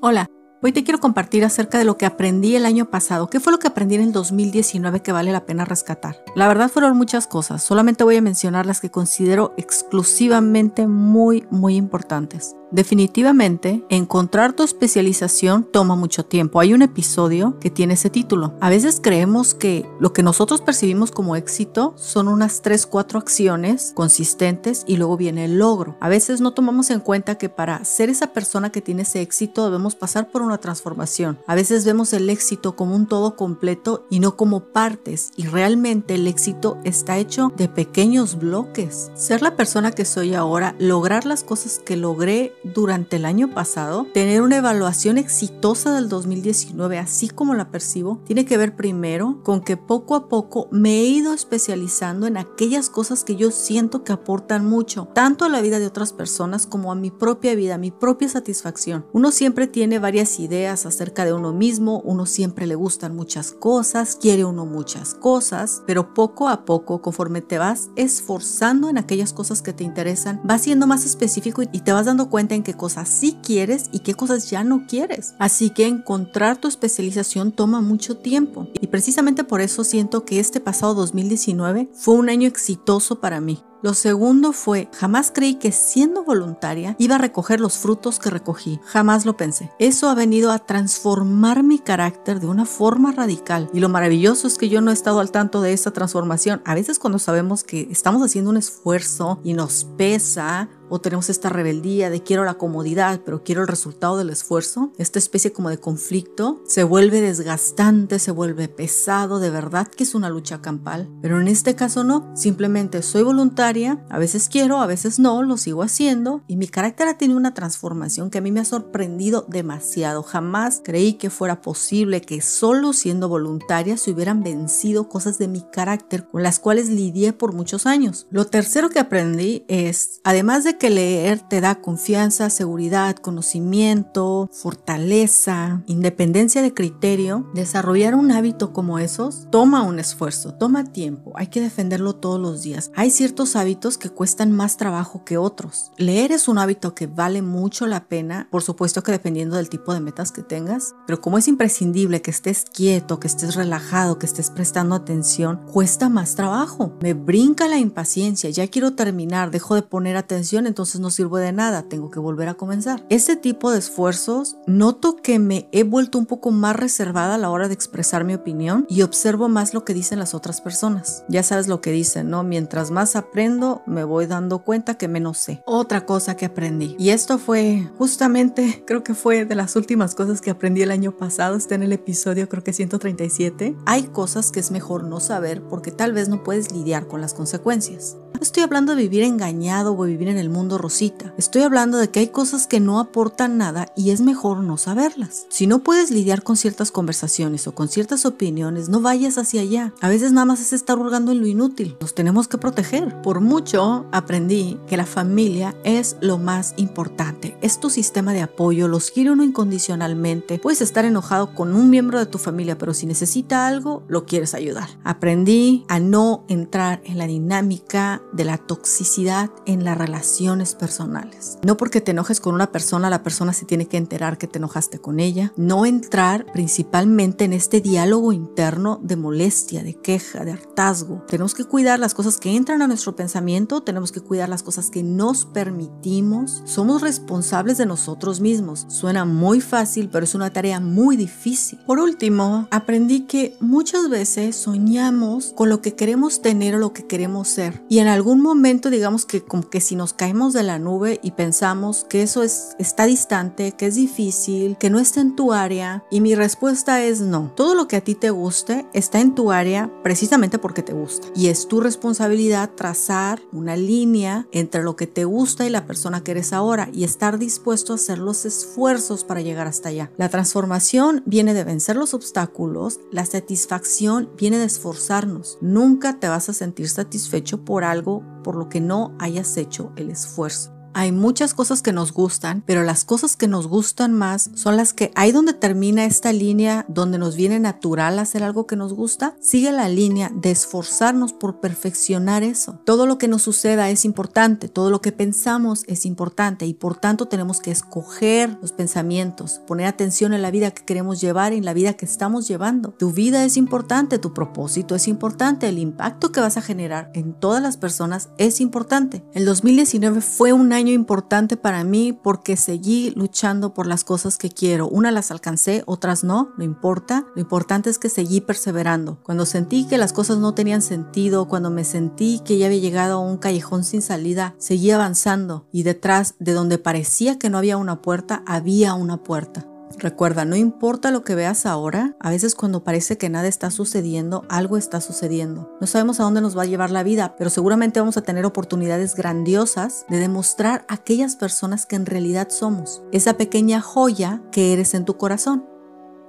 Hola, hoy te quiero compartir acerca de lo que aprendí el año pasado. ¿Qué fue lo que aprendí en el 2019 que vale la pena rescatar? La verdad fueron muchas cosas, solamente voy a mencionar las que considero exclusivamente muy, muy importantes. Definitivamente, encontrar tu especialización toma mucho tiempo. Hay un episodio que tiene ese título. A veces creemos que lo que nosotros percibimos como éxito son unas 3, 4 acciones consistentes y luego viene el logro. A veces no tomamos en cuenta que para ser esa persona que tiene ese éxito debemos pasar por una transformación. A veces vemos el éxito como un todo completo y no como partes y realmente el éxito está hecho de pequeños bloques. Ser la persona que soy ahora, lograr las cosas que logré durante el año pasado, tener una evaluación exitosa del 2019, así como la percibo, tiene que ver primero con que poco a poco me he ido especializando en aquellas cosas que yo siento que aportan mucho, tanto a la vida de otras personas como a mi propia vida, a mi propia satisfacción. Uno siempre tiene varias ideas acerca de uno mismo, uno siempre le gustan muchas cosas, quiere uno muchas cosas, pero poco a poco, conforme te vas esforzando en aquellas cosas que te interesan, vas siendo más específico y te vas dando cuenta en qué cosas sí quieres y qué cosas ya no quieres. Así que encontrar tu especialización toma mucho tiempo. Y precisamente por eso siento que este pasado 2019 fue un año exitoso para mí. Lo segundo fue, jamás creí que siendo voluntaria iba a recoger los frutos que recogí. Jamás lo pensé. Eso ha venido a transformar mi carácter de una forma radical. Y lo maravilloso es que yo no he estado al tanto de esa transformación. A veces cuando sabemos que estamos haciendo un esfuerzo y nos pesa, o tenemos esta rebeldía de quiero la comodidad, pero quiero el resultado del esfuerzo, esta especie como de conflicto, se vuelve desgastante, se vuelve pesado, de verdad que es una lucha campal, pero en este caso no, simplemente soy voluntaria, a veces quiero, a veces no, lo sigo haciendo y mi carácter ha tenido una transformación que a mí me ha sorprendido demasiado, jamás creí que fuera posible que solo siendo voluntaria se hubieran vencido cosas de mi carácter con las cuales lidié por muchos años. Lo tercero que aprendí es, además de que leer te da confianza, seguridad, conocimiento, fortaleza, independencia de criterio. Desarrollar un hábito como esos toma un esfuerzo, toma tiempo, hay que defenderlo todos los días. Hay ciertos hábitos que cuestan más trabajo que otros. Leer es un hábito que vale mucho la pena, por supuesto que dependiendo del tipo de metas que tengas, pero como es imprescindible que estés quieto, que estés relajado, que estés prestando atención, cuesta más trabajo. Me brinca la impaciencia, ya quiero terminar, dejo de poner atención entonces no sirvo de nada, tengo que volver a comenzar. Ese tipo de esfuerzos noto que me he vuelto un poco más reservada a la hora de expresar mi opinión y observo más lo que dicen las otras personas. Ya sabes lo que dicen, ¿no? Mientras más aprendo, me voy dando cuenta que menos sé. Otra cosa que aprendí, y esto fue justamente, creo que fue de las últimas cosas que aprendí el año pasado, está en el episodio creo que 137, hay cosas que es mejor no saber porque tal vez no puedes lidiar con las consecuencias. No estoy hablando de vivir engañado o vivir en el mundo rosita. Estoy hablando de que hay cosas que no aportan nada y es mejor no saberlas. Si no puedes lidiar con ciertas conversaciones o con ciertas opiniones, no vayas hacia allá. A veces nada más es estar hurgando en lo inútil. Nos tenemos que proteger. Por mucho aprendí que la familia es lo más importante. Es tu sistema de apoyo, los quiere uno incondicionalmente. Puedes estar enojado con un miembro de tu familia, pero si necesita algo, lo quieres ayudar. Aprendí a no entrar en la dinámica de la toxicidad en las relaciones personales. No porque te enojes con una persona, la persona se tiene que enterar que te enojaste con ella. No entrar principalmente en este diálogo interno de molestia, de queja, de hartazgo. Tenemos que cuidar las cosas que entran a nuestro pensamiento, tenemos que cuidar las cosas que nos permitimos. Somos responsables de nosotros mismos. Suena muy fácil, pero es una tarea muy difícil. Por último, aprendí que muchas veces soñamos con lo que queremos tener o lo que queremos ser. Y en algún momento digamos que como que si nos caemos de la nube y pensamos que eso es, está distante, que es difícil, que no está en tu área, y mi respuesta es no. Todo lo que a ti te guste está en tu área precisamente porque te gusta. Y es tu responsabilidad trazar una línea entre lo que te gusta y la persona que eres ahora y estar dispuesto a hacer los esfuerzos para llegar hasta allá. La transformación viene de vencer los obstáculos, la satisfacción viene de esforzarnos. Nunca te vas a sentir satisfecho por algo por lo que no hayas hecho el esfuerzo. Hay muchas cosas que nos gustan, pero las cosas que nos gustan más son las que ahí donde termina esta línea, donde nos viene natural hacer algo que nos gusta, sigue la línea de esforzarnos por perfeccionar eso. Todo lo que nos suceda es importante, todo lo que pensamos es importante y por tanto tenemos que escoger los pensamientos, poner atención en la vida que queremos llevar y en la vida que estamos llevando. Tu vida es importante, tu propósito es importante, el impacto que vas a generar en todas las personas es importante. El 2019 fue un año importante para mí porque seguí luchando por las cosas que quiero. Unas las alcancé, otras no, no importa. Lo importante es que seguí perseverando. Cuando sentí que las cosas no tenían sentido, cuando me sentí que ya había llegado a un callejón sin salida, seguí avanzando y detrás de donde parecía que no había una puerta, había una puerta. Recuerda, no importa lo que veas ahora, a veces cuando parece que nada está sucediendo, algo está sucediendo. No sabemos a dónde nos va a llevar la vida, pero seguramente vamos a tener oportunidades grandiosas de demostrar a aquellas personas que en realidad somos, esa pequeña joya que eres en tu corazón.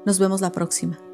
Nos vemos la próxima.